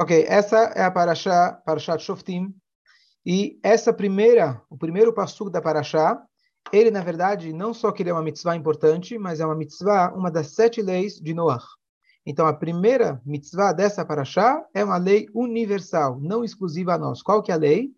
Ok, essa é a Parashá, Parashat Shoftim. E essa primeira, o primeiro passo da Parashá, ele, na verdade, não só que ele é uma mitzvah importante, mas é uma mitzvah, uma das sete leis de Noah. Então, a primeira mitzvah dessa Parashá é uma lei universal, não exclusiva a nós. Qual que é a lei?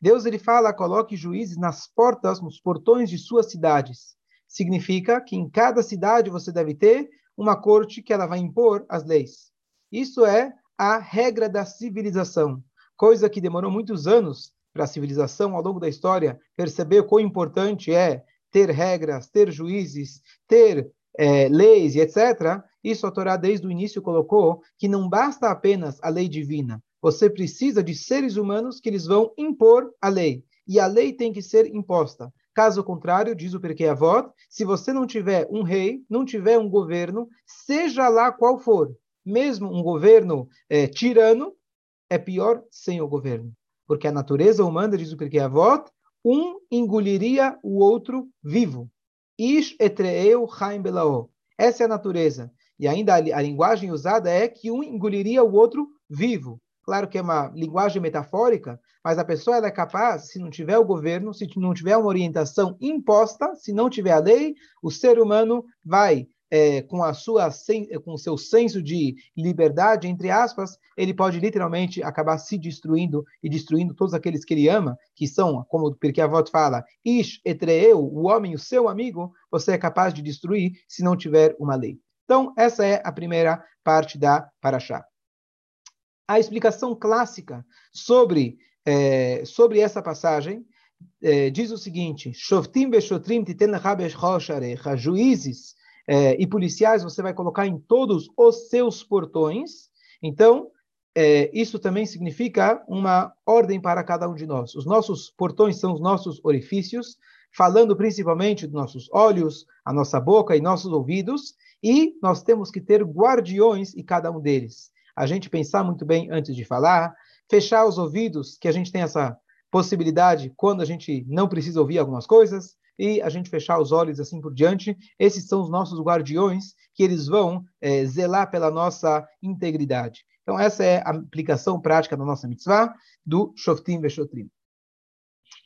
Deus ele fala, coloque juízes nas portas, nos portões de suas cidades. Significa que em cada cidade você deve ter uma corte que ela vai impor as leis. Isso é a regra da civilização, coisa que demorou muitos anos para a civilização ao longo da história perceber quão importante é ter regras, ter juízes, ter é, leis e etc. Isso a Torá desde o início colocou que não basta apenas a lei divina, você precisa de seres humanos que eles vão impor a lei. E a lei tem que ser imposta. Caso contrário, diz o Perkei Avot, se você não tiver um rei, não tiver um governo, seja lá qual for, mesmo um governo é, tirano, é pior sem o governo. Porque a natureza humana, diz o Perkei Avot, um engoliria o outro vivo. Ish etreeu chaim belao. Essa é a natureza. E ainda a linguagem usada é que um engoliria o outro vivo. Claro que é uma linguagem metafórica, mas a pessoa é capaz, se não tiver o governo, se não tiver uma orientação imposta, se não tiver a lei, o ser humano vai é, com a sua com o seu senso de liberdade entre aspas, ele pode literalmente acabar se destruindo e destruindo todos aqueles que ele ama, que são, como porque a voto fala, ish etreu, o homem, o seu amigo, você é capaz de destruir se não tiver uma lei. Então, essa é a primeira parte da Paraxá a explicação clássica sobre, é, sobre essa passagem é, diz o seguinte: Shoftim titen juízes é, e policiais você vai colocar em todos os seus portões. Então, é, isso também significa uma ordem para cada um de nós. Os nossos portões são os nossos orifícios, falando principalmente dos nossos olhos, a nossa boca e nossos ouvidos, e nós temos que ter guardiões em cada um deles a gente pensar muito bem antes de falar, fechar os ouvidos, que a gente tem essa possibilidade quando a gente não precisa ouvir algumas coisas, e a gente fechar os olhos assim por diante. Esses são os nossos guardiões, que eles vão é, zelar pela nossa integridade. Então, essa é a aplicação prática da nossa mitzvah do Shoftim Veshotrim.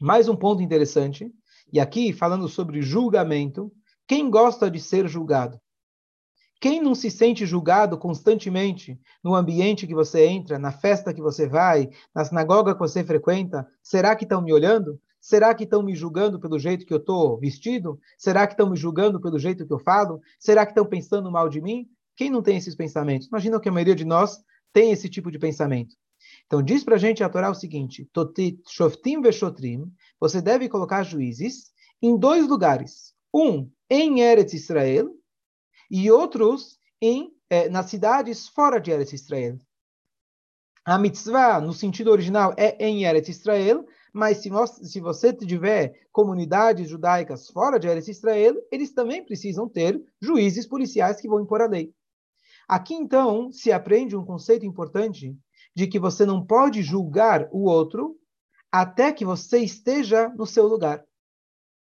Mais um ponto interessante, e aqui falando sobre julgamento, quem gosta de ser julgado? Quem não se sente julgado constantemente no ambiente que você entra, na festa que você vai, na sinagoga que você frequenta? Será que estão me olhando? Será que estão me julgando pelo jeito que eu estou vestido? Será que estão me julgando pelo jeito que eu falo? Será que estão pensando mal de mim? Quem não tem esses pensamentos? Imagina que a maioria de nós tem esse tipo de pensamento. Então diz para a gente a Torá o seguinte: veshotrim, você deve colocar juízes em dois lugares. Um, em Eretz Israel, e outros em eh, nas cidades fora de Eretz Israel. A mitzvah, no sentido original, é em Eretz Israel, mas se, nós, se você tiver comunidades judaicas fora de Eretz Israel, eles também precisam ter juízes policiais que vão impor a lei. Aqui, então, se aprende um conceito importante de que você não pode julgar o outro até que você esteja no seu lugar.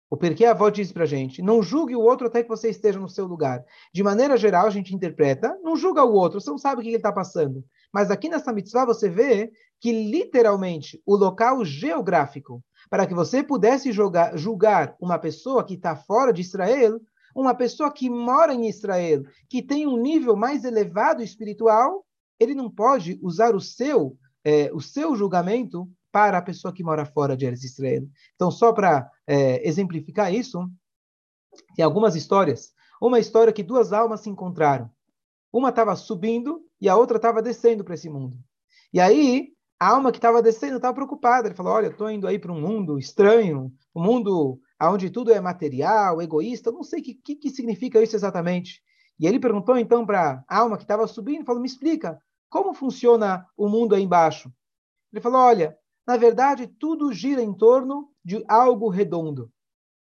O porquê a avó diz para gente, não julgue o outro até que você esteja no seu lugar. De maneira geral, a gente interpreta, não julga o outro, você não sabe o que ele está passando. Mas aqui nessa mitzvah você vê que literalmente o local geográfico, para que você pudesse julgar, julgar uma pessoa que está fora de Israel, uma pessoa que mora em Israel, que tem um nível mais elevado espiritual, ele não pode usar o seu, é, o seu julgamento para a pessoa que mora fora de Eretz Israel. Então, só para é, exemplificar isso, tem algumas histórias. Uma história que duas almas se encontraram. Uma estava subindo e a outra estava descendo para esse mundo. E aí, a alma que estava descendo estava preocupada. Ele falou: Olha, estou indo aí para um mundo estranho, um mundo onde tudo é material, egoísta. Não sei o que, que, que significa isso exatamente. E ele perguntou então para a alma que estava subindo: falou, Me explica, como funciona o mundo aí embaixo? Ele falou: Olha, na verdade, tudo gira em torno de algo redondo.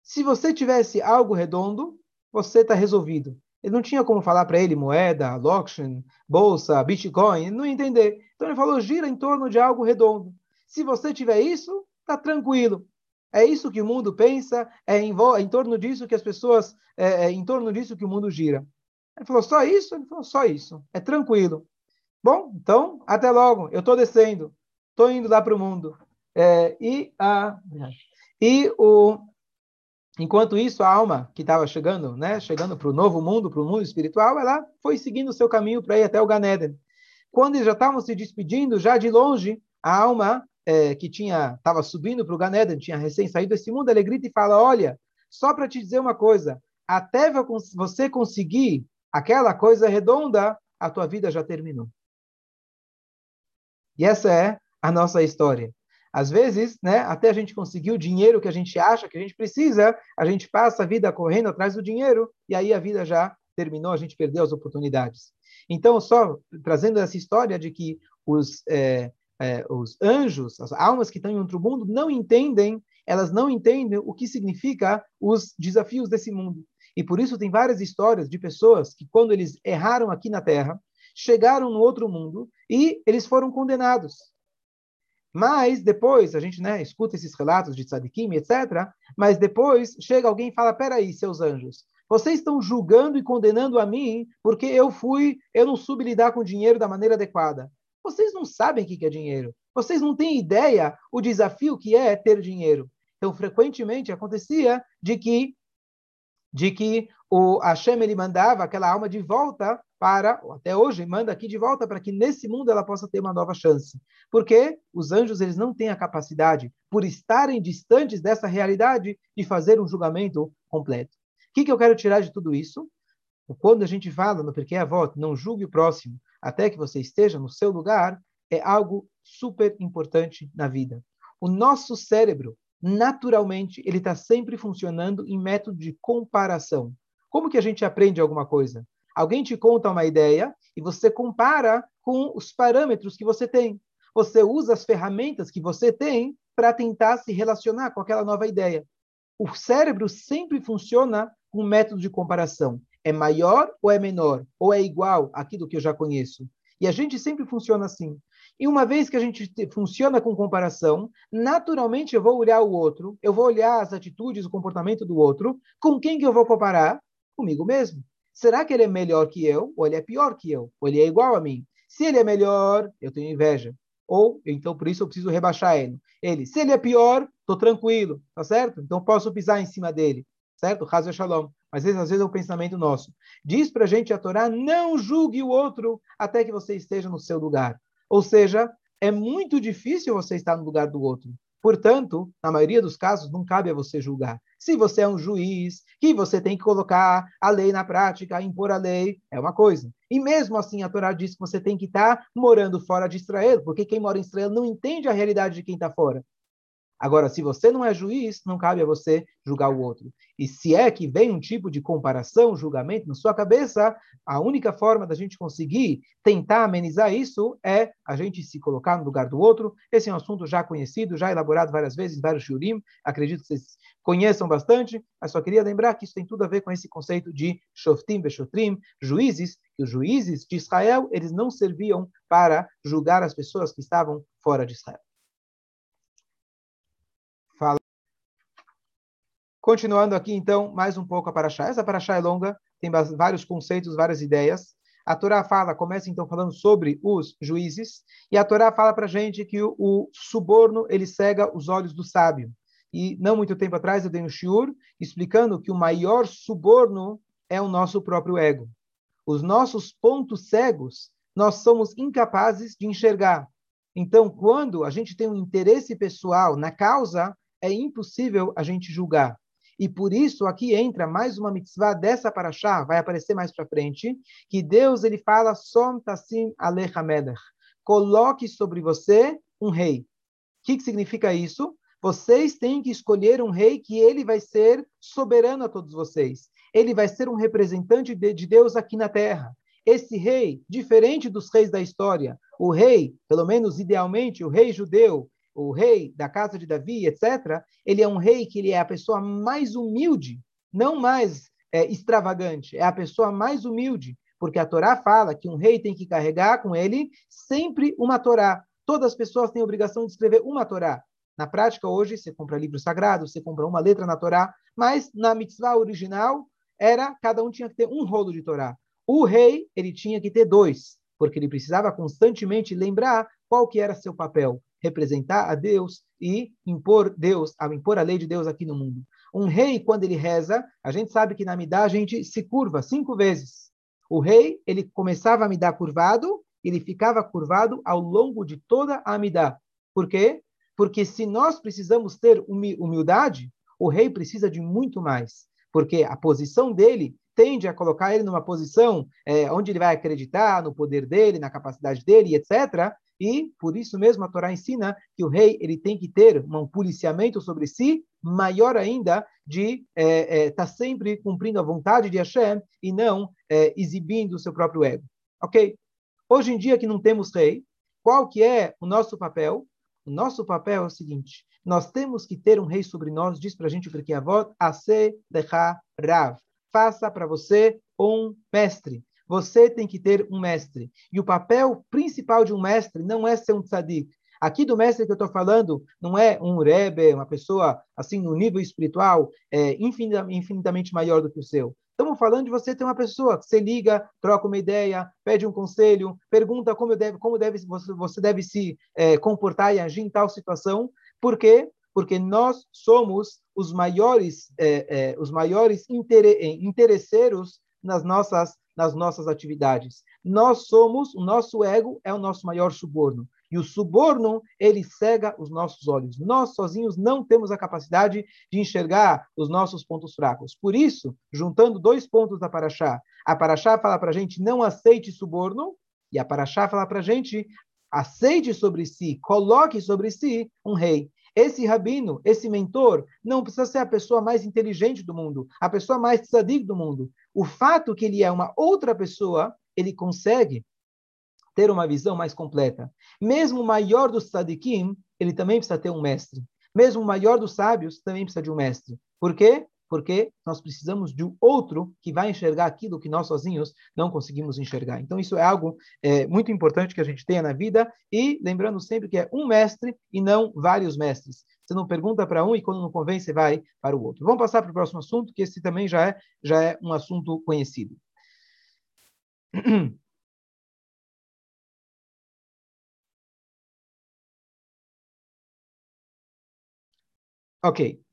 Se você tivesse algo redondo, você está resolvido. Ele não tinha como falar para ele moeda, auction, bolsa, bitcoin, não entender. Então ele falou, gira em torno de algo redondo. Se você tiver isso, está tranquilo. É isso que o mundo pensa, é em, é em torno disso que as pessoas, é, é em torno disso que o mundo gira. Ele falou, só isso? Ele falou, só isso. É tranquilo. Bom, então, até logo. Eu estou descendo. Estou indo lá para o mundo. É, e, a, e o, enquanto isso, a alma que estava chegando, né, chegando para o novo mundo, para o mundo espiritual, ela foi seguindo o seu caminho para ir até o Ganeden. Quando eles já estavam se despedindo, já de longe, a alma é, que tinha estava subindo para o Ganeden, tinha recém saído desse mundo, ela grita e fala: Olha, só para te dizer uma coisa, até você conseguir aquela coisa redonda, a tua vida já terminou. E essa é a nossa história. Às vezes, né, até a gente conseguir o dinheiro que a gente acha que a gente precisa, a gente passa a vida correndo atrás do dinheiro e aí a vida já terminou, a gente perdeu as oportunidades. Então, só trazendo essa história de que os, é, é, os anjos, as almas que estão em outro mundo, não entendem, elas não entendem o que significa os desafios desse mundo. E por isso tem várias histórias de pessoas que, quando eles erraram aqui na Terra, chegaram no outro mundo e eles foram condenados. Mas depois, a gente né, escuta esses relatos de tzadikim, etc. Mas depois chega alguém e fala: peraí, seus anjos, vocês estão julgando e condenando a mim porque eu fui, eu não soube lidar com o dinheiro da maneira adequada. Vocês não sabem o que é dinheiro. Vocês não têm ideia o desafio que é ter dinheiro. Então, frequentemente acontecia de que de que o Hashem ele mandava aquela alma de volta para, até hoje, manda aqui de volta para que nesse mundo ela possa ter uma nova chance. Porque os anjos eles não têm a capacidade, por estarem distantes dessa realidade, de fazer um julgamento completo. O que, que eu quero tirar de tudo isso? Quando a gente fala no Porque Avot, não julgue o próximo até que você esteja no seu lugar, é algo super importante na vida. O nosso cérebro, naturalmente, ele está sempre funcionando em método de comparação. Como que a gente aprende alguma coisa? Alguém te conta uma ideia e você compara com os parâmetros que você tem. Você usa as ferramentas que você tem para tentar se relacionar com aquela nova ideia. O cérebro sempre funciona com método de comparação. É maior ou é menor? Ou é igual àquilo que eu já conheço? E a gente sempre funciona assim. E uma vez que a gente funciona com comparação, naturalmente eu vou olhar o outro, eu vou olhar as atitudes, o comportamento do outro, com quem que eu vou comparar? Comigo mesmo. Será que ele é melhor que eu? Ou ele é pior que eu? Ou ele é igual a mim? Se ele é melhor, eu tenho inveja. Ou, então, por isso eu preciso rebaixar ele. Ele, se ele é pior, estou tranquilo, tá certo? Então posso pisar em cima dele, certo? Razo Shalom. Mas às vezes é o pensamento nosso. Diz para a gente a Torá, não julgue o outro até que você esteja no seu lugar. Ou seja, é muito difícil você estar no lugar do outro. Portanto, na maioria dos casos, não cabe a você julgar. Se você é um juiz, que você tem que colocar a lei na prática, impor a lei, é uma coisa. E mesmo assim, a Torá diz que você tem que estar morando fora de Israel, porque quem mora em Israel não entende a realidade de quem está fora. Agora, se você não é juiz, não cabe a você julgar o outro. E se é que vem um tipo de comparação, julgamento na sua cabeça, a única forma da gente conseguir tentar amenizar isso é a gente se colocar no lugar do outro. Esse é um assunto já conhecido, já elaborado várias vezes vários shurim. Acredito que vocês conheçam bastante, mas só queria lembrar que isso tem tudo a ver com esse conceito de shoftim veshotrim, juízes, que os juízes de Israel, eles não serviam para julgar as pessoas que estavam fora de Israel. Continuando aqui, então, mais um pouco a Paraxá. Essa Paraxá é longa, tem vários conceitos, várias ideias. A Torá fala, começa então falando sobre os juízes, e a Torá fala para a gente que o, o, suborno, ele cega os olhos do sábio. E não muito tempo atrás eu dei um shiur explicando que o maior suborno é o nosso próprio ego. Os nossos pontos cegos, nós somos incapazes de enxergar. Então, quando a gente tem um interesse pessoal na causa, é impossível a gente julgar. E por isso aqui entra mais uma mitzvah dessa paraxá, vai aparecer mais para frente, que Deus ele fala som tassim Coloque sobre você um rei. O que, que significa isso? Vocês têm que escolher um rei que ele vai ser soberano a todos vocês. Ele vai ser um representante de Deus aqui na terra. Esse rei, diferente dos reis da história, o rei, pelo menos idealmente, o rei judeu, o rei da casa de Davi, etc., ele é um rei que ele é a pessoa mais humilde, não mais é, extravagante, é a pessoa mais humilde, porque a Torá fala que um rei tem que carregar com ele sempre uma Torá. Todas as pessoas têm a obrigação de escrever uma Torá. Na prática, hoje, você compra livro sagrado, você compra uma letra na Torá, mas na mitzvah original, era cada um tinha que ter um rolo de Torá. O rei, ele tinha que ter dois, porque ele precisava constantemente lembrar qual que era seu papel, representar a Deus e impor Deus, a impor a lei de Deus aqui no mundo. Um rei, quando ele reza, a gente sabe que na Midá a gente se curva cinco vezes. O rei, ele começava a Midá curvado, ele ficava curvado ao longo de toda a Midá. Por quê? Porque se nós precisamos ter humildade, o rei precisa de muito mais. Porque a posição dele tende a colocar ele numa posição é, onde ele vai acreditar no poder dele, na capacidade dele, etc. E por isso mesmo a Torá ensina que o rei ele tem que ter um policiamento sobre si maior ainda de estar é, é, tá sempre cumprindo a vontade de Hashem e não é, exibindo o seu próprio ego. Ok? Hoje em dia que não temos rei, qual que é o nosso papel? O nosso papel é o seguinte: nós temos que ter um rei sobre nós, diz para a gente porque a voz, Ase Decha Rav faça para você um mestre. Você tem que ter um mestre. E o papel principal de um mestre não é ser um tzadik. Aqui do mestre que eu estou falando não é um rebe, uma pessoa assim no nível espiritual é, infinitamente maior do que o seu. Estamos falando de você ter uma pessoa que você liga, troca uma ideia, pede um conselho, pergunta como, deve, como deve, você, deve se é, comportar e agir em tal situação. Por quê? porque nós somos os maiores, é, é, os maiores interesseiros nas nossas, nas nossas atividades. Nós somos, o nosso ego é o nosso maior suborno. E o suborno, ele cega os nossos olhos. Nós sozinhos não temos a capacidade de enxergar os nossos pontos fracos. Por isso, juntando dois pontos da Paraxá, a Paraxá fala para a gente não aceite suborno, e a Paraxá fala para a gente aceite sobre si, coloque sobre si um rei. Esse rabino, esse mentor, não precisa ser a pessoa mais inteligente do mundo, a pessoa mais tzadik do mundo. O fato que ele é uma outra pessoa, ele consegue ter uma visão mais completa. Mesmo o maior dos tzadikim, ele também precisa ter um mestre. Mesmo o maior dos sábios também precisa de um mestre. Por quê? Porque nós precisamos de um outro que vai enxergar aquilo que nós sozinhos não conseguimos enxergar. Então, isso é algo é, muito importante que a gente tenha na vida, e lembrando sempre que é um mestre e não vários mestres. Você não pergunta para um e quando não convém, você vai para o outro. Vamos passar para o próximo assunto, que esse também já é, já é um assunto conhecido. Ok.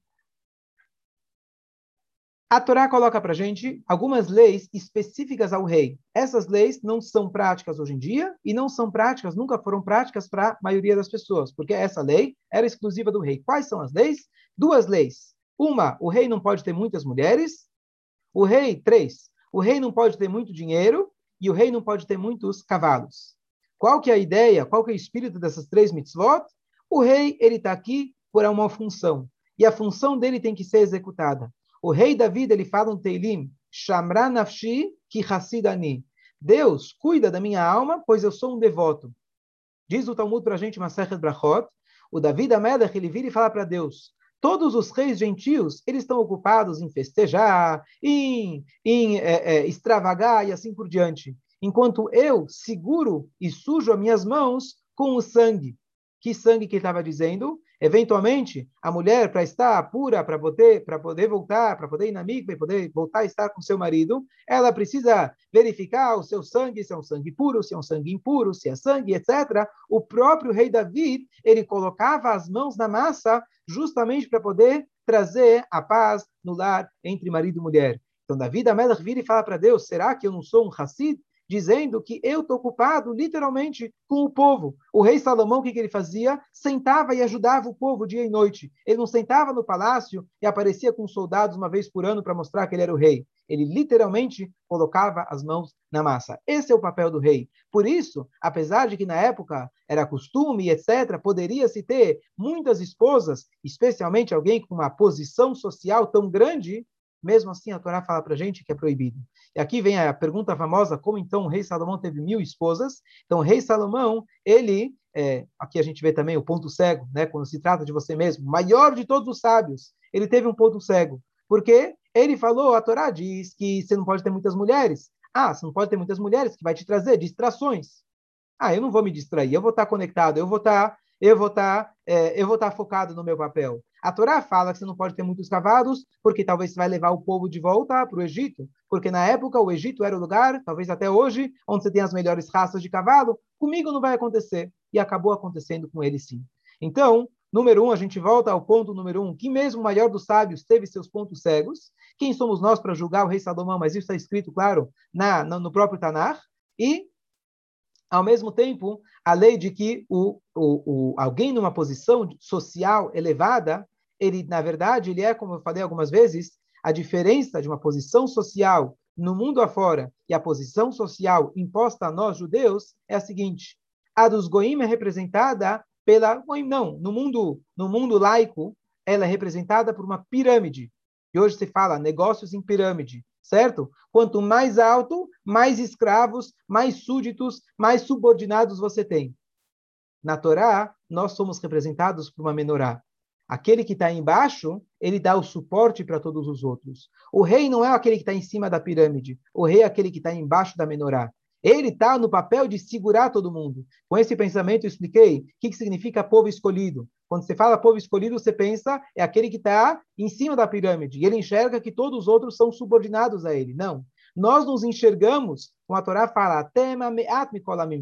A Torá coloca para gente algumas leis específicas ao rei. Essas leis não são práticas hoje em dia e não são práticas, nunca foram práticas para a maioria das pessoas, porque essa lei era exclusiva do rei. Quais são as leis? Duas leis. Uma, o rei não pode ter muitas mulheres. O rei, três, o rei não pode ter muito dinheiro e o rei não pode ter muitos cavalos. Qual que é a ideia? Qual que é o espírito dessas três mitzvot? O rei, ele está aqui por uma função. E a função dele tem que ser executada. O rei David, ele fala no Teilim, Shamra nafshi ki hassidani. Deus, cuida da minha alma, pois eu sou um devoto. Diz o Talmud para a gente, Masechet Brachot, o David Amelech, ele vira e fala para Deus, todos os reis gentios, eles estão ocupados em festejar, em, em é, é, extravagar e assim por diante. Enquanto eu seguro e sujo as minhas mãos com o sangue. Que sangue que ele estava dizendo? Eventualmente, a mulher, para estar pura, para poder, para poder voltar, para poder ir na mikve, poder voltar a estar com seu marido, ela precisa verificar o seu sangue, se é um sangue puro, se é um sangue impuro, se é sangue, etc. O próprio rei David, ele colocava as mãos na massa justamente para poder trazer a paz no lar entre marido e mulher. Então, David Amelach vira e fala para Deus, será que eu não sou um Hassid? Dizendo que eu estou ocupado literalmente com o povo. O rei Salomão, o que, que ele fazia? Sentava e ajudava o povo dia e noite. Ele não sentava no palácio e aparecia com soldados uma vez por ano para mostrar que ele era o rei. Ele literalmente colocava as mãos na massa. Esse é o papel do rei. Por isso, apesar de que na época era costume etc., poderia-se ter muitas esposas, especialmente alguém com uma posição social tão grande, mesmo assim, a Torá fala para gente que é proibido. E aqui vem a pergunta famosa, como então o rei Salomão teve mil esposas? Então, o rei Salomão, ele, é, aqui a gente vê também o ponto cego, né, quando se trata de você mesmo, maior de todos os sábios, ele teve um ponto cego. Porque ele falou, a Torá diz que você não pode ter muitas mulheres. Ah, você não pode ter muitas mulheres, que vai te trazer distrações. Ah, eu não vou me distrair, eu vou estar conectado, eu vou estar eu vou estar é, eu vou estar focado no meu papel. A Torá fala que você não pode ter muitos cavalos, porque talvez você vai levar o povo de volta para o Egito. Porque na época o Egito era o lugar, talvez até hoje, onde você tem as melhores raças de cavalo. Comigo não vai acontecer. E acabou acontecendo com ele sim. Então, número um, a gente volta ao ponto número um, que mesmo o maior dos sábios teve seus pontos cegos. Quem somos nós para julgar o rei Salomão? Mas isso está escrito, claro, na, no próprio Tanar. E ao mesmo tempo, a lei de que o, o, o, alguém numa posição social elevada, ele, na verdade, ele é, como eu falei algumas vezes, a diferença de uma posição social no mundo afora e a posição social imposta a nós, judeus, é a seguinte. A dos goim é representada pela... Não, no mundo, no mundo laico, ela é representada por uma pirâmide. E hoje se fala negócios em pirâmide certo? Quanto mais alto, mais escravos, mais súditos, mais subordinados você tem. Na Torá, nós somos representados por uma menorá. Aquele que está embaixo, ele dá o suporte para todos os outros. O rei não é aquele que está em cima da pirâmide. O rei é aquele que está embaixo da menorá. Ele está no papel de segurar todo mundo. Com esse pensamento, eu expliquei o que, que significa povo escolhido. Quando você fala povo escolhido, você pensa é aquele que está em cima da pirâmide. E ele enxerga que todos os outros são subordinados a ele. Não. Nós nos enxergamos, como a Torá fala,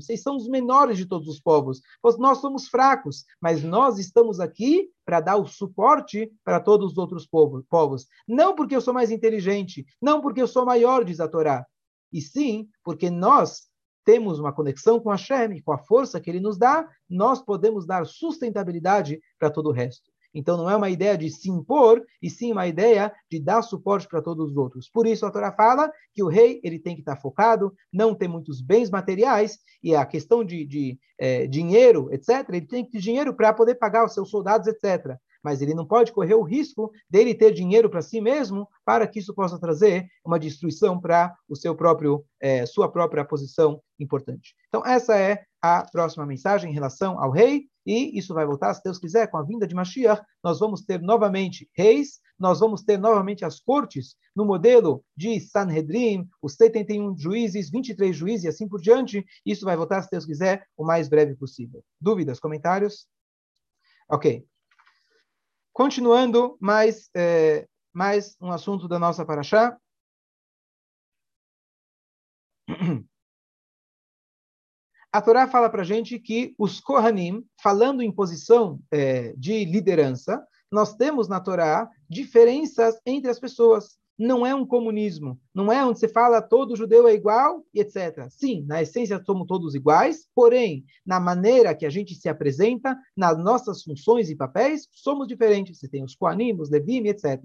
vocês são os menores de todos os povos, nós somos fracos, mas nós estamos aqui para dar o suporte para todos os outros povos. Não porque eu sou mais inteligente, não porque eu sou maior, diz a Torá, e sim porque nós temos uma conexão com a Shem, com a força que ele nos dá, nós podemos dar sustentabilidade para todo o resto. Então não é uma ideia de se impor, e sim uma ideia de dar suporte para todos os outros. Por isso a Torá fala que o rei ele tem que estar focado, não ter muitos bens materiais, e a questão de, de é, dinheiro, etc., ele tem que ter dinheiro para poder pagar os seus soldados, etc mas ele não pode correr o risco dele ter dinheiro para si mesmo, para que isso possa trazer uma destruição para o seu próprio, é, sua própria posição importante. Então essa é a próxima mensagem em relação ao rei, e isso vai voltar, se Deus quiser, com a vinda de Mashiach, nós vamos ter novamente reis, nós vamos ter novamente as cortes, no modelo de Sanhedrin, os 71 juízes, 23 juízes e assim por diante. Isso vai voltar, se Deus quiser, o mais breve possível. Dúvidas, comentários? Ok. Continuando, mais, é, mais um assunto da nossa paraxá. A Torá fala para a gente que os Kohanim, falando em posição é, de liderança, nós temos na Torá diferenças entre as pessoas não é um comunismo, não é onde você fala todo judeu é igual e etc. Sim, na essência somos todos iguais, porém, na maneira que a gente se apresenta, nas nossas funções e papéis, somos diferentes. Você tem os Kohanim, os Levim, etc.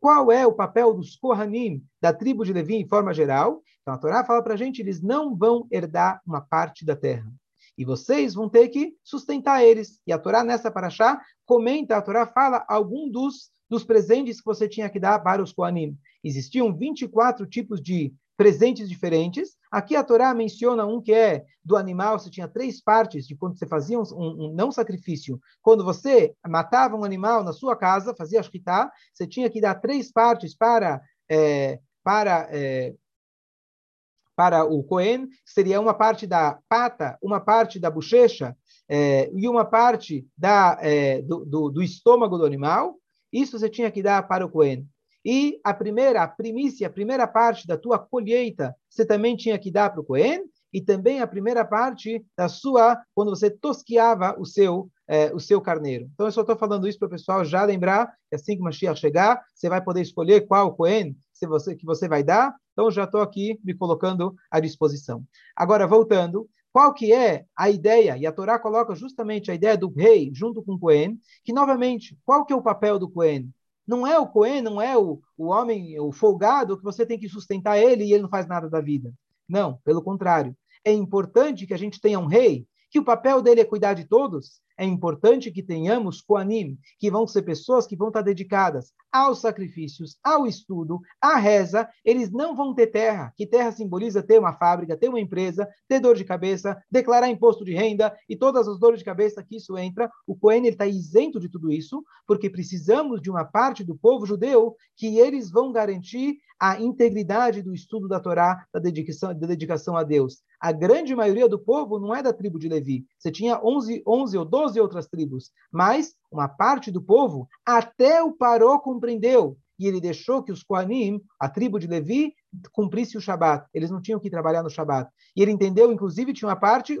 Qual é o papel dos Kohanim da tribo de Levi em forma geral? Então a Torá fala para a gente, eles não vão herdar uma parte da terra. E vocês vão ter que sustentar eles. E a Torá, nessa paraxá, comenta, a Torá fala algum dos dos presentes que você tinha que dar para os Koanim. Existiam 24 tipos de presentes diferentes. Aqui a Torá menciona um que é do animal, você tinha três partes de quando você fazia um, um, um não sacrifício. Quando você matava um animal na sua casa, fazia shkita, você tinha que dar três partes para é, para é, para o Cohen, seria uma parte da pata, uma parte da bochecha é, e uma parte da, é, do, do, do, estômago do animal. Isso você tinha que dar para o Cohen. E a primeira, a primícia, a primeira parte da tua colheita, você também tinha que dar para o Cohen, e também a primeira parte da sua, quando você tosquiava o seu, é, o seu carneiro. Então, eu só estou falando isso para o pessoal já lembrar que assim que o Mashiach chegar, você vai poder escolher qual Cohen você, que você vai dar. Então, já estou aqui me colocando à disposição. Agora, voltando, qual que é a ideia? E a Torá coloca justamente a ideia do rei junto com o Cohen, que, novamente, qual que é o papel do Cohen? Não é o Cohen, não é o, o homem, o folgado, que você tem que sustentar ele e ele não faz nada da vida. Não, pelo contrário. É importante que a gente tenha um rei, que o papel dele é cuidar de todos, é importante que tenhamos Koanim, que vão ser pessoas que vão estar dedicadas aos sacrifícios, ao estudo, à reza. Eles não vão ter terra, que terra simboliza ter uma fábrica, ter uma empresa, ter dor de cabeça, declarar imposto de renda e todas as dores de cabeça que isso entra. O Cohen está isento de tudo isso, porque precisamos de uma parte do povo judeu que eles vão garantir a integridade do estudo da Torá, da dedicação, da dedicação a Deus. A grande maioria do povo não é da tribo de Levi. Você tinha 11, 11 ou 12 12 outras tribos, mas uma parte do povo, até o Paró compreendeu, e ele deixou que os Koanim, a tribo de Levi, cumprisse o Shabat. Eles não tinham que trabalhar no Shabat. E ele entendeu, inclusive, tinha uma parte,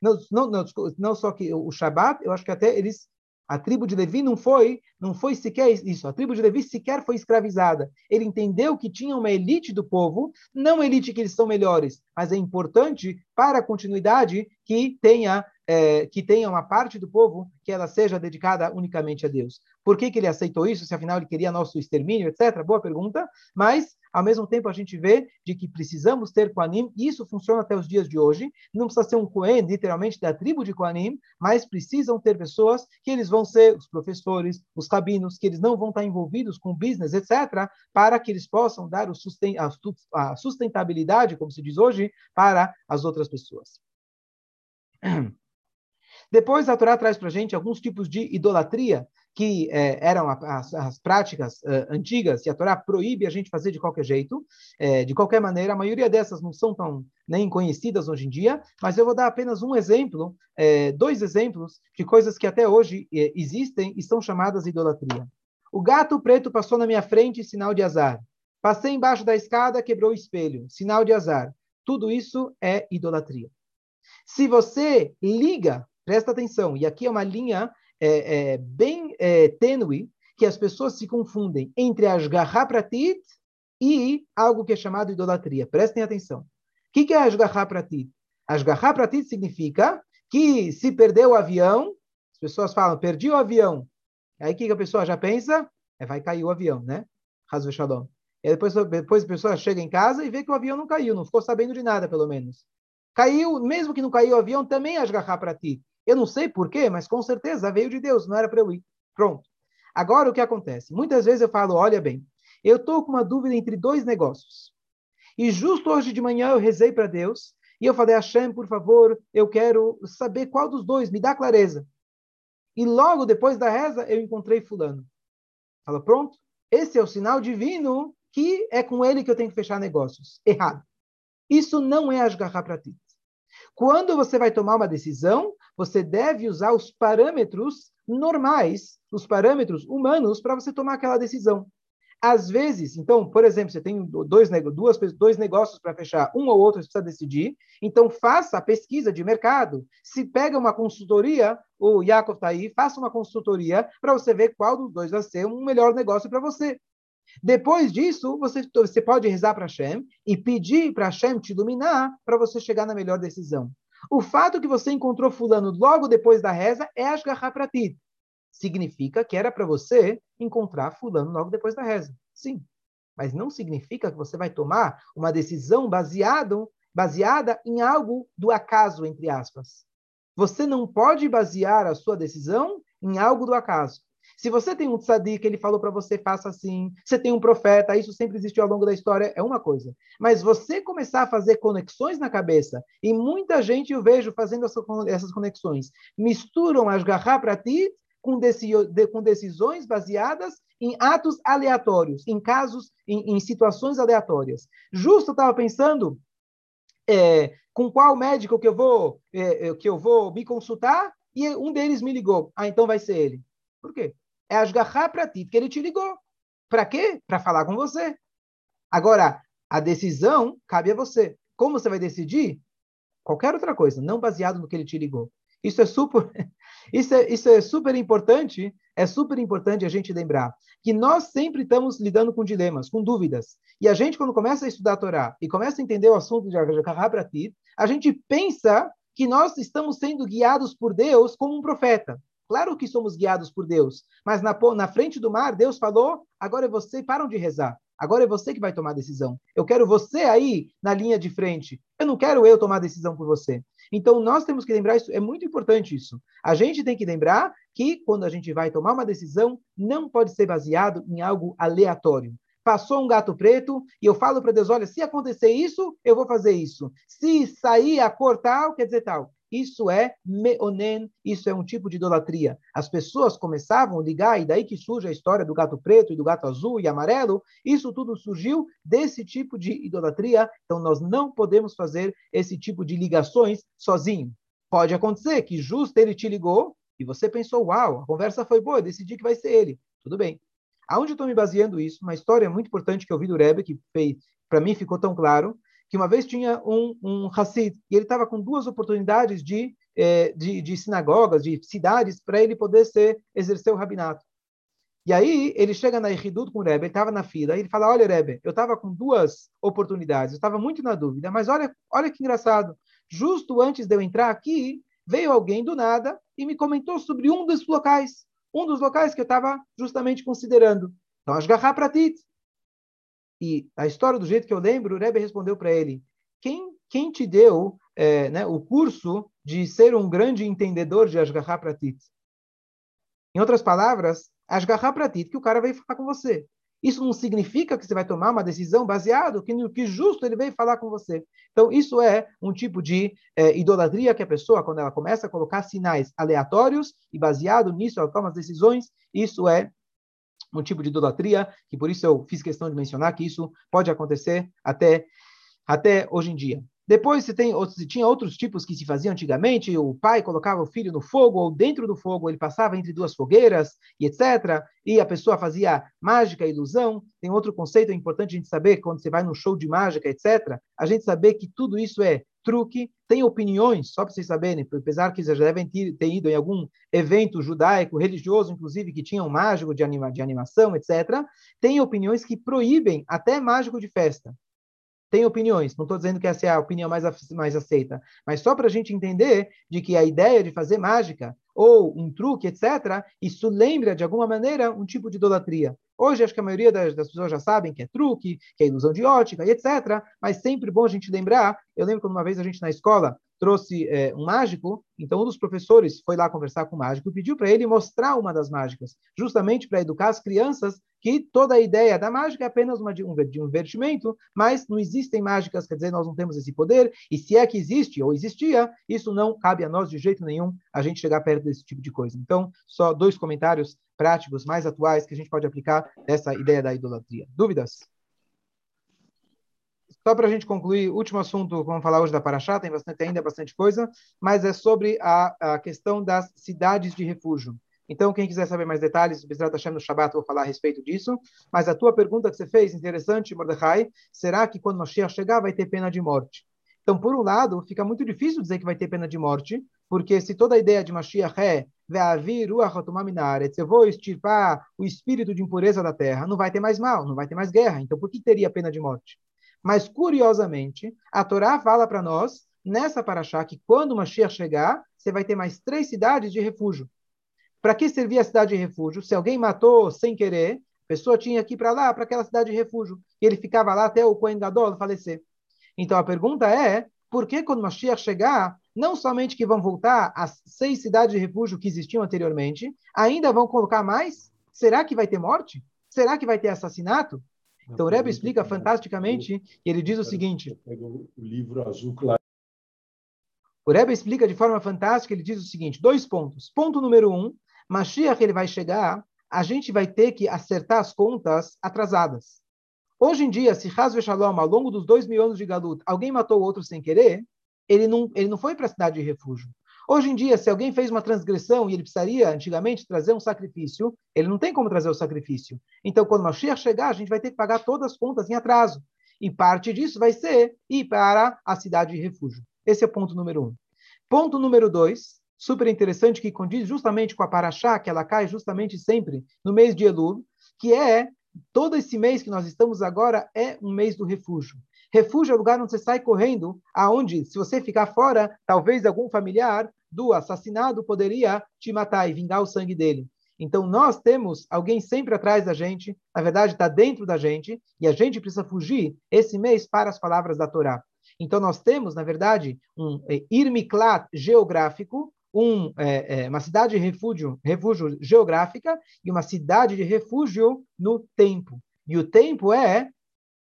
não, não, não, não só que o Shabat, eu acho que até eles a tribo de Levi não foi, não foi sequer isso. A tribo de Levi sequer foi escravizada. Ele entendeu que tinha uma elite do povo, não elite que eles são melhores, mas é importante para a continuidade que tenha é, que tenha uma parte do povo que ela seja dedicada unicamente a Deus. Por que, que ele aceitou isso? Se afinal ele queria nosso extermínio, etc. Boa pergunta. Mas ao mesmo tempo a gente vê de que precisamos ter Koanim, e isso funciona até os dias de hoje. Não precisa ser um Kohen, literalmente da tribo de Koanim, mas precisam ter pessoas que eles vão ser os professores, os rabinos, que eles não vão estar envolvidos com business, etc., para que eles possam dar a sustentabilidade, como se diz hoje, para as outras pessoas. Depois a Torá traz para a gente alguns tipos de idolatria que eh, eram as, as práticas antigas e a Torá proíbe a gente fazer de qualquer jeito, eh, de qualquer maneira. A maioria dessas não são tão nem conhecidas hoje em dia, mas eu vou dar apenas um exemplo, dois exemplos de coisas que até hoje existem e são chamadas idolatria. O gato preto passou na minha frente, sinal de azar. Passei embaixo da escada, quebrou o espelho, sinal de azar. Tudo isso é idolatria. Se você liga Presta atenção, e aqui é uma linha é, é, bem é, tênue que as pessoas se confundem entre Ashgaha Pratit e algo que é chamado idolatria. Prestem atenção. O que, que é Ashgaha Pratit? Ashgaha Pratit significa que se perdeu o avião, as pessoas falam, perdi o avião. Aí o que, que a pessoa já pensa? É, vai cair o avião, né? Razve Shalom. E depois, depois a pessoa chega em casa e vê que o avião não caiu, não ficou sabendo de nada, pelo menos. Caiu, mesmo que não caiu o avião, também Ashgaha Pratit. Eu não sei porquê, mas com certeza veio de Deus, não era para eu ir. Pronto. Agora o que acontece? Muitas vezes eu falo, olha bem, eu estou com uma dúvida entre dois negócios. E justo hoje de manhã eu rezei para Deus e eu falei, Hashem, por favor, eu quero saber qual dos dois, me dá clareza. E logo depois da reza eu encontrei fulano. Fala, pronto, esse é o sinal divino que é com ele que eu tenho que fechar negócios. Errado. Isso não é asgarrar para ti. Quando você vai tomar uma decisão, você deve usar os parâmetros normais, os parâmetros humanos, para você tomar aquela decisão. Às vezes, então, por exemplo, você tem dois, duas, dois negócios para fechar, um ou outro você precisa decidir, então faça a pesquisa de mercado. Se pega uma consultoria, o Yaakov está aí, faça uma consultoria para você ver qual dos dois vai ser um melhor negócio para você. Depois disso, você, você pode rezar para Hashem e pedir para Hashem te iluminar para você chegar na melhor decisão. O fato que você encontrou fulano logo depois da reza é Ashgaha para ti. Significa que era para você encontrar fulano logo depois da reza. Sim. Mas não significa que você vai tomar uma decisão baseada em algo do acaso, entre aspas. Você não pode basear a sua decisão em algo do acaso. Se você tem um tzadik, ele falou para você, faça assim. Você tem um profeta, isso sempre existiu ao longo da história, é uma coisa. Mas você começar a fazer conexões na cabeça, e muita gente eu vejo fazendo essas conexões, misturam as garra para ti com, com decisões baseadas em atos aleatórios, em casos, em, em situações aleatórias. Justo eu estava pensando é, com qual médico que eu vou é, é, que eu vou me consultar e um deles me ligou. Ah, então vai ser ele. Por quê? É asgarrar para ti, que ele te ligou. Para quê? Para falar com você. Agora, a decisão cabe a você. Como você vai decidir? Qualquer outra coisa, não baseado no que ele te ligou. Isso é super, isso é, isso é super importante. É super importante a gente lembrar que nós sempre estamos lidando com dilemas, com dúvidas. E a gente, quando começa a estudar a Torá e começa a entender o assunto de Pratit, a gente pensa que nós estamos sendo guiados por Deus como um profeta. Claro que somos guiados por Deus, mas na, na frente do mar, Deus falou: agora é você, param de rezar. Agora é você que vai tomar a decisão. Eu quero você aí na linha de frente. Eu não quero eu tomar a decisão por você. Então nós temos que lembrar isso, é muito importante isso. A gente tem que lembrar que quando a gente vai tomar uma decisão, não pode ser baseado em algo aleatório. Passou um gato preto e eu falo para Deus: olha, se acontecer isso, eu vou fazer isso. Se sair a cor tal, quer dizer tal. Isso é meonen, isso é um tipo de idolatria. As pessoas começavam a ligar, e daí que surge a história do gato preto e do gato azul e amarelo. Isso tudo surgiu desse tipo de idolatria. Então, nós não podemos fazer esse tipo de ligações sozinho. Pode acontecer que justo ele te ligou e você pensou, uau, a conversa foi boa, decidi que vai ser ele. Tudo bem. Aonde eu estou me baseando isso? Uma história muito importante que eu vi do Rebbe, que para mim ficou tão claro, que uma vez tinha um, um Hassid, e ele estava com duas oportunidades de, eh, de, de, sinagogas, de cidades, para ele poder ser, exercer o rabinato. E aí ele chega na Eridut com o Rebbe, ele estava na fila, e ele fala, olha Rebbe, eu estava com duas oportunidades, eu estava muito na dúvida, mas olha, olha que engraçado, justo antes de eu entrar aqui, veio alguém do nada e me comentou sobre um dos locais, um dos locais que eu estava justamente considerando. Então, Ashgaha Pratit, e a história, do jeito que eu lembro, o Rebbe respondeu para ele: quem, quem te deu é, né, o curso de ser um grande entendedor de Ashgaha Pratit? Em outras palavras, Ashgaha Pratit, que o cara veio falar com você. Isso não significa que você vai tomar uma decisão baseado que no que justo ele veio falar com você. Então, isso é um tipo de é, idolatria que a pessoa, quando ela começa a colocar sinais aleatórios e baseado nisso ela toma as decisões, isso é um tipo de idolatria, que por isso eu fiz questão de mencionar que isso pode acontecer até, até hoje em dia. Depois você tem outros, tinha outros tipos que se faziam antigamente, o pai colocava o filho no fogo ou dentro do fogo, ele passava entre duas fogueiras e etc. E a pessoa fazia mágica, ilusão. Tem outro conceito importante a gente saber quando você vai num show de mágica, etc. A gente saber que tudo isso é truque, tem opiniões, só para vocês saberem, apesar que vocês já devem ter, ter, ido em algum evento judaico, religioso, inclusive, que tinha um mágico de, anima, de animação, etc., tem opiniões que proíbem até mágico de festa tem opiniões. Não estou dizendo que essa é a opinião mais, mais aceita, mas só para a gente entender de que a ideia de fazer mágica ou um truque, etc., isso lembra, de alguma maneira, um tipo de idolatria. Hoje, acho que a maioria das, das, pessoas já sabem que é truque, que é ilusão de ótica, etc., mas sempre bom a gente lembrar. Eu lembro quando uma vez a gente na escola trouxe é, um mágico, então um dos professores foi lá conversar com o mágico e pediu para ele mostrar uma das mágicas, justamente para educar as crianças que toda a ideia da mágica é apenas uma de um, divertimento, mas não existem mágicas, quer dizer, nós não temos esse poder, e se é que existe ou existia, isso não cabe a nós de jeito nenhum a gente chegar perto desse tipo de coisa. Então, só dois comentários práticos mais atuais que a gente pode aplicar dessa ideia da idolatria. Dúvidas? Só para a gente concluir, último assunto, vamos falar hoje da Paraxá, tem bastante, ainda bastante coisa, mas é sobre a, a questão das cidades de refúgio. Então, quem quiser saber mais detalhes, Bezrat Hashem no Shabbat, vou falar a respeito disso. Mas a tua pergunta que você fez, interessante, Mordecai, será que quando Mashiach chegar vai ter pena de morte? Então, por um lado, fica muito difícil dizer que vai ter pena de morte, porque se toda a ideia de Mashiach é eu vou extirpar o espírito de impureza da terra, não vai ter mais mal, não vai ter mais guerra. Então, por que teria pena de morte? Mas, curiosamente, a Torá fala para nós, nessa paraxá, que quando o Mashiach chegar, você vai ter mais três cidades de refúgio. Para que servia a cidade de refúgio? Se alguém matou sem querer, a pessoa tinha que ir para lá, para aquela cidade de refúgio. E ele ficava lá até o Cohen Gadol falecer. Então, a pergunta é, por que quando o Mashiach chegar, não somente que vão voltar as seis cidades de refúgio que existiam anteriormente, ainda vão colocar mais? Será que vai ter morte? Será que vai ter assassinato? Então, o Rebbe explica fantasticamente, e ele diz o seguinte... O livro azul claro. O Rebbe explica de forma fantástica, ele diz o seguinte, dois pontos. Ponto número um, Mashiach ele vai chegar, a gente vai ter que acertar as contas atrasadas. Hoje em dia, se Hazve Shalom, ao longo dos dois mil anos de Galut, alguém matou o outro sem querer, ele não, ele não foi para a cidade de refúgio. Hoje em dia, se alguém fez uma transgressão e ele precisaria, antigamente, trazer um sacrifício, ele não tem como trazer o sacrifício. Então, quando Mashiach chegar, a gente vai ter que pagar todas as contas em atraso. E parte disso vai ser ir para a cidade de refúgio. Esse é o ponto número um. Ponto número dois, super interessante, que condiz justamente com a Paraxá, que ela cai justamente sempre no mês de Elul, que é, todo esse mês que nós estamos agora, é um mês do refúgio. Refúgio é o lugar onde você sai correndo, aonde, se você ficar fora, talvez algum familiar do assassinado poderia te matar e vingar o sangue dele. Então, nós temos alguém sempre atrás da gente, na verdade, está dentro da gente, e a gente precisa fugir esse mês para as palavras da Torá. Então, nós temos, na verdade, um é, irmiklat geográfico, um, é, é, uma cidade de refúgio, refúgio geográfica e uma cidade de refúgio no tempo. E o tempo é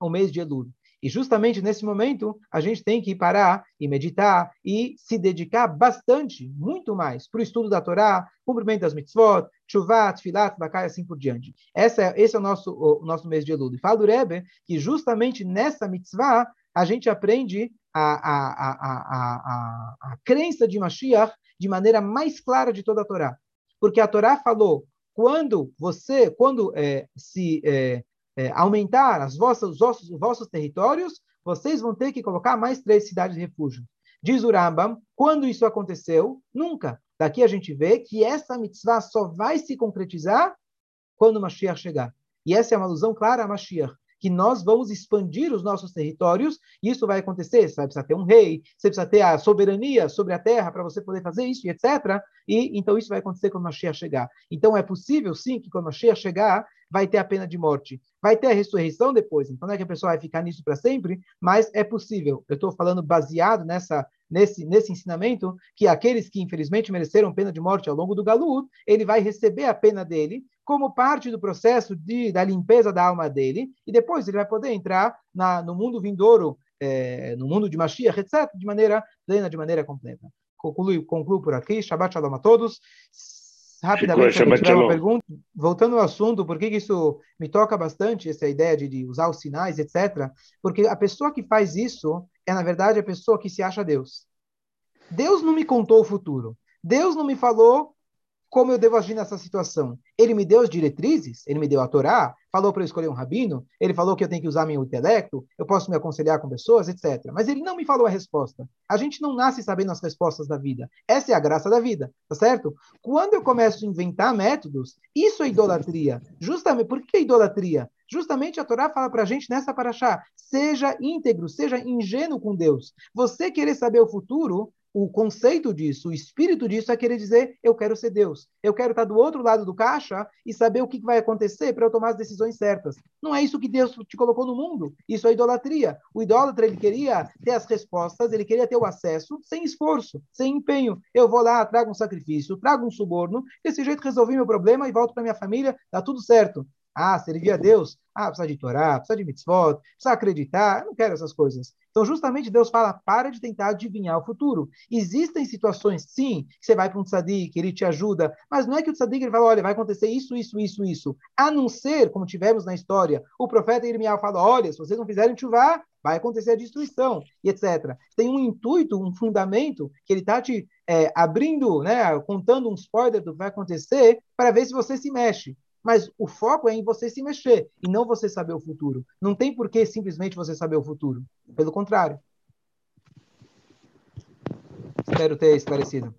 o mês de Elul. E justamente nesse momento, a gente tem que parar e meditar e se dedicar bastante, muito mais, para o estudo da Torá, cumprimento das mitzvot, chuvat, filat, bakai, assim por diante. Essa é, esse é o nosso, o, nosso mês de Elul. E fala do Rebbe que justamente nessa mitzvah a gente aprende a, a, a, a, a, a crença de Mashiach de maneira mais clara de toda a Torá. Porque a Torá falou, quando você, quando é, se é, é, aumentar as vossas, os, vossos, os vossos territórios, vocês vão ter que colocar mais três cidades de refúgio. Diz o Rambam, quando isso aconteceu? Nunca. Daqui a gente vê que essa mitzvah só vai se concretizar quando Mashiach chegar. E essa é uma alusão clara a Mashiach que nós vamos expandir os nossos territórios, e isso vai acontecer, você vai precisar ter um rei, você precisa ter a soberania sobre a terra para você poder fazer isso, etc. E então isso vai acontecer quando Mashiach chegar. Então é possível, sim, que quando Mashiach chegar, vai ter a pena de morte. Vai ter a ressurreição depois, então não é que a pessoa vai ficar nisso para sempre, mas é possível. Eu estou falando baseado nessa nesse, nesse ensinamento que aqueles que infelizmente mereceram pena de morte ao longo do Galut, ele vai receber a pena dele como parte do processo de, da limpeza da alma dele, e depois ele vai poder entrar na, no mundo vindouro, é, no mundo de Mashiach, etc., de maneira plena, de maneira completa. Concluo, concluo por aqui. Shabbat Shalom a todos. Rapidamente, se tiver uma pergunta, voltando ao assunto, por que isso me toca bastante, essa ideia de, de usar os sinais, etc., porque a pessoa que faz isso é, na verdade, a pessoa que se acha Deus. Deus não me contou o futuro. Deus não me falou como eu devo agir nessa situação. Ele me deu as diretrizes, ele me deu a Torá, falou para eu escolher um rabino, ele falou que eu tenho que usar meu intelecto, eu posso me aconselhar com pessoas, etc. Mas ele não me falou a resposta. A gente não nasce sabendo as respostas da vida. Essa é a graça da vida, tá certo? Quando eu começo a inventar métodos, isso é idolatria. Justamente, por que idolatria? Justamente a Torá fala para a gente nessa paraxá, seja íntegro, seja ingênuo com Deus. Você querer saber o futuro o conceito disso, o espírito disso é querer dizer, eu quero ser Deus. Eu quero estar do outro lado do caixa e saber o que vai acontecer para eu tomar as decisões certas. Não é isso que Deus te colocou no mundo. Isso é idolatria. O idólatra, ele queria ter as respostas, ele queria ter o acesso sem esforço, sem empenho. Eu vou lá, trago um sacrifício, trago um suborno, desse jeito resolvi meu problema e volto para minha família, dá tudo certo. Ah, servir a Deus. Ah, precisa de Torá, precisa de mitzvot, precisa acreditar. Eu não quero essas coisas. Então, justamente, Deus fala, para de tentar adivinhar o futuro. Existem situações, sim, que você vai para um tzadik, ele te ajuda, mas não é que o tzadik ele fala, olha, vai acontecer isso, isso, isso, isso. A não ser, como tivemos na história, o profeta Irmial fala, olha, se vocês não fizerem chuva, vai acontecer a destruição, e etc. Tem um intuito, um fundamento, que ele está te é, abrindo, né, contando um spoiler do que vai acontecer, para ver se você se mexe. Mas o foco é em você se mexer e não você saber o futuro. Não tem por que simplesmente você saber o futuro. Pelo contrário. Espero ter esclarecido.